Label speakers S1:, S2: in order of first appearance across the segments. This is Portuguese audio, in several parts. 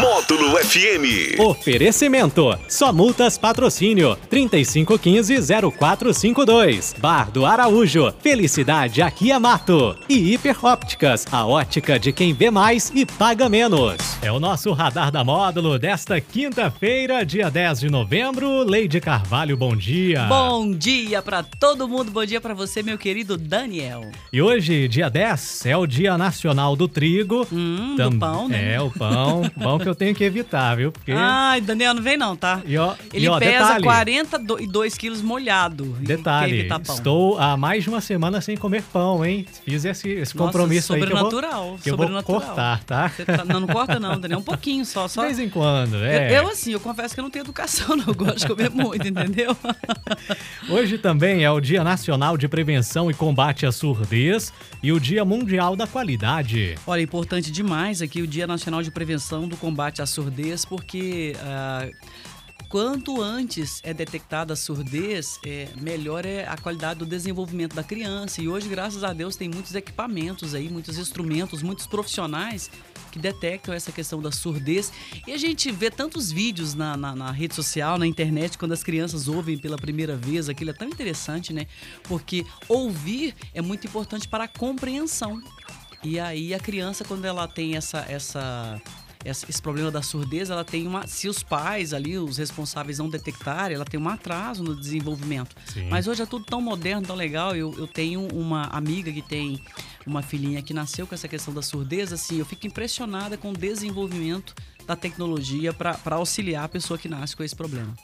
S1: Módulo FM.
S2: Oferecimento. Só multas patrocínio. 3515-0452. Bar do Araújo. Felicidade aqui é mato. E Hiper Ópticas. A ótica de quem vê mais e paga menos. É o nosso radar da módulo desta quinta-feira, dia 10 de novembro. Leide Carvalho, bom dia.
S3: Bom dia pra todo mundo, bom dia pra você, meu querido Daniel.
S2: E hoje, dia 10, é o Dia Nacional do Trigo.
S3: Hum, do pão, né?
S2: É, o pão. pão que eu tenho que evitar, viu? Porque...
S3: Ai, Daniel, não vem não, tá?
S2: E ó,
S3: Ele
S2: e ó,
S3: pesa
S2: detalhe,
S3: 42 quilos molhado.
S2: Detalhe, estou há mais de uma semana sem comer pão, hein? Fiz esse, esse
S3: Nossa,
S2: compromisso aí que eu vou,
S3: sobrenatural,
S2: que eu vou
S3: sobrenatural.
S2: cortar, tá?
S3: Tá- Não, não corta não, Daniel, um pouquinho só. só...
S2: De vez em quando, é.
S3: Eu, eu, assim, eu confesso que eu não tenho educação, não. Eu gosto de comer muito, entendeu?
S2: Hoje também é o Dia Nacional de Prevenção e Combate à Surdez e o Dia Mundial da Qualidade.
S3: Olha, importante demais aqui o Dia Nacional de Prevenção do Combate à Surdez, porque ah, quanto antes é detectada a surdez, é, melhor é a qualidade do desenvolvimento da criança. E hoje, graças a Deus, tem muitos equipamentos aí, muitos instrumentos, muitos profissionais que detectam essa questão da surdez. E a gente vê tantos vídeos na, na, na rede social, na internet, quando as crianças ouvem pela primeira vez. Aquilo é tão interessante, né? Porque ouvir é muito importante para a compreensão. E aí a criança, quando ela tem essa, essa, essa- esse problema da surdez, ela tem uma. Se os pais ali, os responsáveis não detectarem, ela tem um atraso no desenvolvimento.
S2: Sim.
S3: Mas hoje é tudo tão moderno, tão legal. Eu, eu tenho uma amiga que tem uma filhinha que nasceu com essa questão da surdez, assim, eu fico impressionada com o desenvolvimimento da tecnologia para auxiliar a pessoa que nasce com esse problema.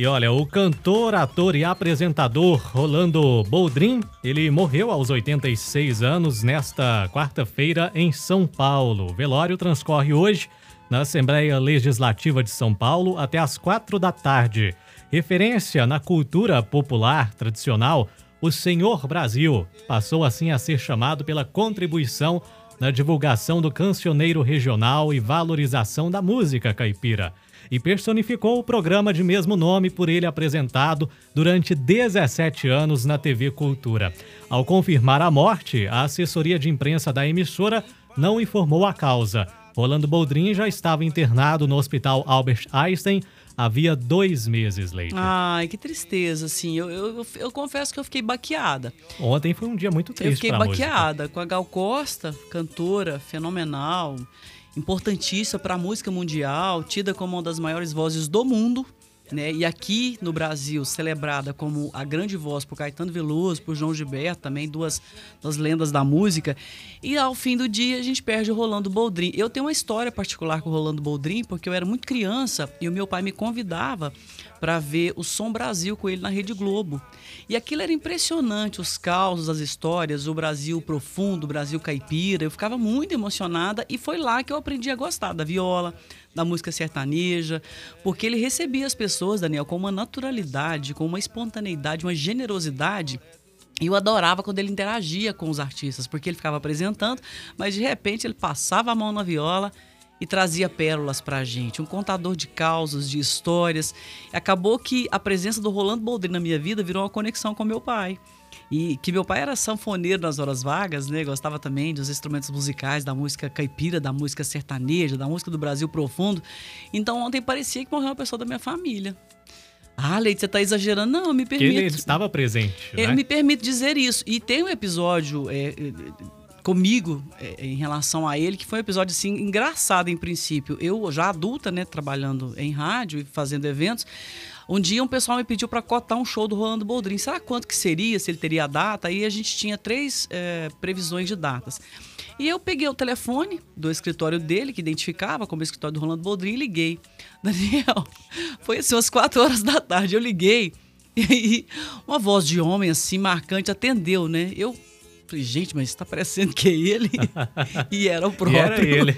S2: E olha, o cantor, ator e apresentador Rolando Boldrin, ele morreu aos 86 anos nesta quarta-feira em São Paulo. O velório transcorre hoje na Assembleia Legislativa de São Paulo até às quatro da tarde. Referência na cultura popular tradicional, o Senhor Brasil passou assim a ser chamado pela contribuição na divulgação do cancioneiro regional e valorização da música caipira e personificou o programa de mesmo nome por ele apresentado durante 17 anos na TV Cultura. Ao confirmar a morte, a assessoria de imprensa da emissora não informou a causa. Rolando Boldrin já estava internado no Hospital Albert Einstein havia dois meses, Leite.
S3: Ai, que tristeza, assim. Eu, eu, eu- eu confesso que eu fiquei baqueada.
S2: Ontem foi um dia muito
S3: Eu
S2: triste
S3: fiquei
S2: pra música.
S3: baqueada com a Gal Costa, cantora fenomenal, importantíssima para a música mundial, tida como uma das maiores vozes do mundo. Né? E aqui no Brasil, celebrada como a grande voz por Caetano Veloso, por João Gilberto, também duas das lendas da música. E ao fim do dia a gente perde o Rolando Boldrin. Eu tenho uma história particular com o Rolando Boldrin, porque eu era muito criança e o meu pai me convidava para ver o Som Brasil com ele na Rede Globo. E aquilo era impressionante, os causos, as histórias, o Brasil profundo, o Brasil caipira. Eu ficava muito emocionada e foi lá que eu aprendi a gostar da viola, da música sertaneja, porque ele recebia as pessoas, Daniel, com uma naturalidade, com uma espontaneidade, uma generosidade. E eu adorava quando ele interagia com os artistas, porque ele ficava apresentando, mas de repente ele passava a mão na viola e trazia pérolas pra gente, um contador de causos, de histórias. Acabou que a presença do Rolando Boldrin na minha vida virou uma conexão com meu pai. E que meu pai era sanfoneiro nas horas vagas, né? Gostava também dos instrumentos musicais, da música caipira, da música sertaneja, da música do Brasil profundo. Então ontem parecia que morreu uma pessoa da minha família. Ah, Leite, você tá exagerando? Não, me
S2: Que
S3: permite.
S2: ele estava presente,
S3: Eu
S2: né?
S3: me permito dizer isso. E tem um episódio é, é, comigo é, em relação a ele que foi um episódio assim engraçado em princípio. Eu já adulta, né, trabalhando em rádio e fazendo eventos. Um dia um pessoal me pediu para cotar um show do Rolando Boldrin. Será quanto que seria? Se ele teria a data? Aí a gente tinha três é, previsões de datas. E eu peguei o telefone do escritório dele, que identificava como escritório do Rolando Boldrin, e liguei. Daniel, foi assim, umas quatro horas da tarde. Eu liguei e aí uma voz de homem assim, marcante, atendeu, né? Eu Falei, gente, mas tá parecendo que é ele? e era o próprio.
S2: E era ele.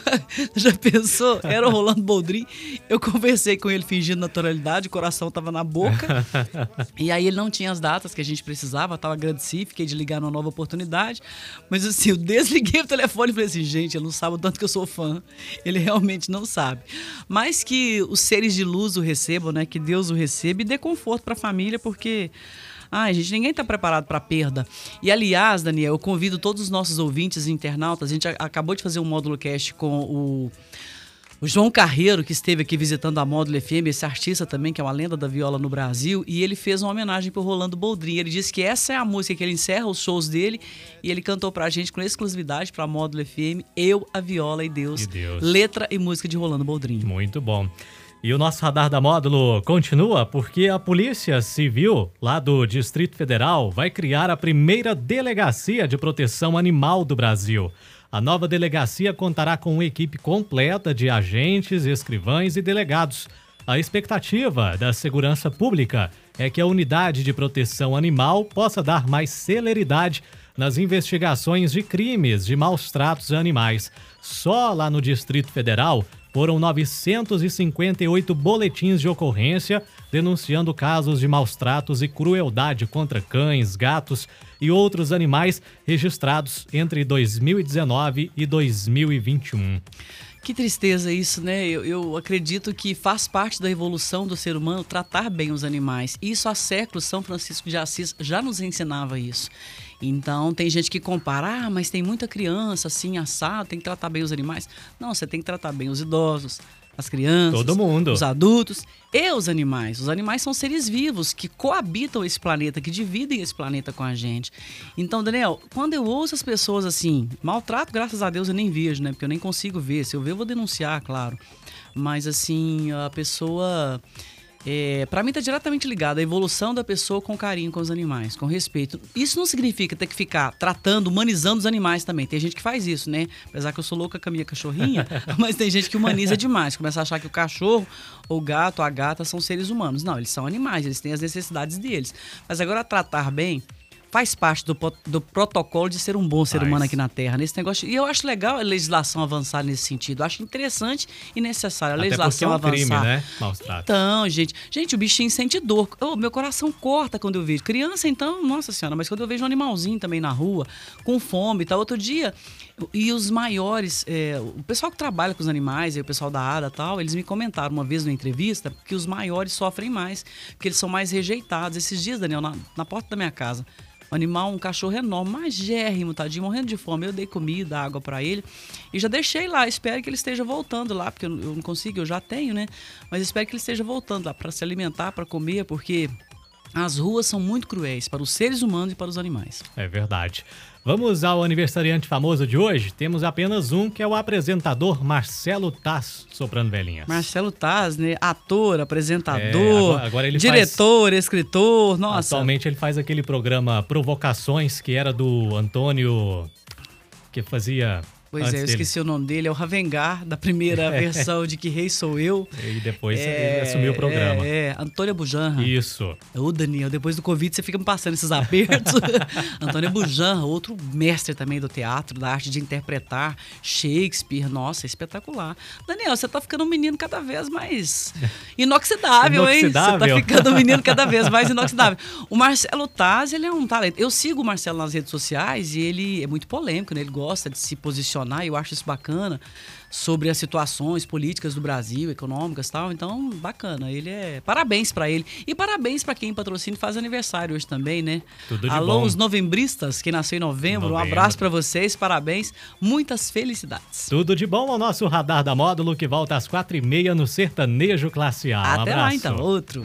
S3: Já pensou? Era o Rolando Boldrin. Eu conversei com ele fingindo naturalidade, o coração tava na boca. e aí ele não tinha as datas que a gente precisava, tava agradecido, fiquei de ligar numa nova oportunidade. Mas assim, eu desliguei o telefone e falei assim, gente, ele não sabe o tanto que eu sou fã. Ele realmente não sabe. Mas que os seres de luz o recebam, né? Que Deus o receba e dê conforto para a família, porque Ai, gente, ninguém está preparado para perda. E aliás, Daniel, eu convido todos os nossos ouvintes e internautas. A gente acabou de fazer um módulo cast com o o João Carreiro, que esteve aqui visitando a Módulo FM, esse artista também, que é uma lenda da viola no Brasil, e ele fez uma homenagem para o Rolando Boldrin. Ele disse que essa é a música que ele encerra os shows dele, e ele cantou para a gente com exclusividade para a Módulo FM, Eu, a Viola e Deus,
S2: E Deus.
S3: letra e música de Rolando Boldrin.
S2: Muito bom. E o nosso radar da módulo continua porque a Polícia Civil, lá do Distrito Federal, vai criar a primeira delegacia de proteção animal do Brasil. A nova delegacia contará com uma equipe completa de agentes, escrivães e delegados. A expectativa da segurança pública é que a unidade de proteção animal possa dar mais celeridade nas investigações de crimes de maus tratos a animais. Só lá no Distrito Federal foram 958 boletins de ocorrência denunciando casos de maus tratos e crueldade contra cães, gatos e outros animais registrados entre 2019 e 2021.
S3: Que tristeza isso, né? Eu, eu, acredito que faz parte da evolução do ser humano tratar bem os animais. Isso há séculos São Francisco de Assis já nos ensinava isso. Então tem gente que compara, ah, mas tem muita criança assim, assado, tem que tratar bem os animais. Não, você tem que tratar bem os idosos, as crianças,
S2: Todo mundo.
S3: os adultos e os animais. Os animais são seres vivos que coabitam esse planeta, que dividem esse planeta com a gente. Então, Daniel, quando eu ouço as pessoas assim, maltrato, graças a Deus eu nem vejo, né? Porque eu nem consigo ver. Se eu ver, eu vou denunciar, claro. Mas assim, a pessoa é, para mim está diretamente ligado à evolução da pessoa com carinho com os animais, com respeito. Isso não significa ter que ficar tratando, humanizando os animais também. Tem gente que faz isso, né? Apesar que eu sou louca com a minha cachorrinha, mas tem gente que humaniza demais. Começa a achar que o cachorro, o gato, a gata são seres humanos. Não, eles são animais, eles têm as necessidades deles. Mas agora tratar bem faz parte do, do, protocolo de ser um bom ser humano aqui na Terra, nesse negócio. E eu acho legal a legislação avançar nesse sentido. Eu acho interessante e necessário a
S2: Até
S3: legislação
S2: é um
S3: avançar.
S2: crime, né? Maus tratos.
S3: Então, gente, gente, o bichinho sente dor. Oh, meu coração corta quando eu vejo. Criança, então, nossa senhora, mas quando eu vejo um animalzinho também na rua, com fome e tal. Outro dia, e os maiores, é, o pessoal que trabalha com os animais, o pessoal da ADA e tal, eles me comentaram uma vez numa entrevista que os maiores sofrem mais, porque eles são mais rejeitados. Esses dias, Daniel, na, na porta da minha casa, um animal, um cachorro enorme, magérrimo, tadinho, morrendo de fome. Eu dei comida, água para ele e já deixei lá. Espero que ele esteja voltando lá, porque eu não consigo, eu já tenho, né? Mas espero que ele esteja voltando lá para se alimentar, para comer, porque as ruas são muito cruéis para os seres humanos e para os animais.
S2: É verdade. Vamos ao aniversariante famoso de hoje. Temos apenas um, que é o apresentador Marcelo Taz, soprando velhinhas.
S3: Marcelo Taz, né? Ator, apresentador,
S2: É, agora, agora
S3: diretor, faz... escritor, nossa.
S2: Atualmente ele faz aquele programa Provocações, que era do Antônio, que fazia
S3: Pois é, eu
S2: dele.
S3: esqueci o nome dele, é o Ravengar, da primeira versão de Que Rei Sou Eu.
S2: E depois é, ele assumiu o programa.
S3: É, é. Antônia Bujanra.
S2: Isso.
S3: Ô, Daniel, depois do Covid você fica me passando esses apertos. Antônia Bujanra, outro mestre também do teatro, da arte de interpretar Shakespeare. Nossa, espetacular. Daniel, você tá ficando um menino cada vez mais inoxidável,
S2: inoxidável.
S3: hein? Você tá ficando um menino cada vez mais inoxidável. O Marcelo Taz, ele é um talento. Eu sigo o Marcelo nas redes sociais e ele é muito polêmico, né? Ele gosta de se posicionar e eu acho isso bacana sobre as situações políticas do Brasil, econômicas e tal. Então, bacana. Ele é parabéns para ele e parabéns para quem patrocina e faz aniversário hoje também, né?
S2: Tudo de
S3: Alô
S2: bom.
S3: os novembristas que nasceu em novembro.
S2: novembro.
S3: Um abraço para vocês, parabéns, muitas felicidades.
S2: Tudo de bom ao nosso radar da Módulo que volta às quatro e meia no Sertanejo Classe A. Um
S3: Até
S2: abraço.
S3: lá então, outro.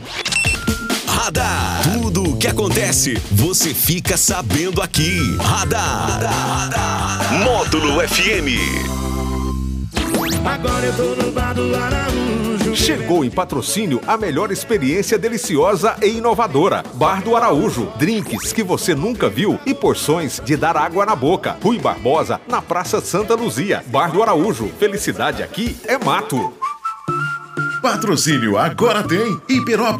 S1: Radar. Tudo o que acontece, você fica sabendo aqui. Radar. Módulo FM.
S4: Agora eu tô no bar do Araújo.
S5: Chegou em patrocínio a melhor experiência deliciosa e inovadora. Bar do Araújo. Drinks que você nunca viu e porções de dar água na boca. Rui Barbosa, na Praça Santa Luzia. Bar do Araújo. Felicidade aqui é mato.
S4: Patrocínio agora tem Hiperop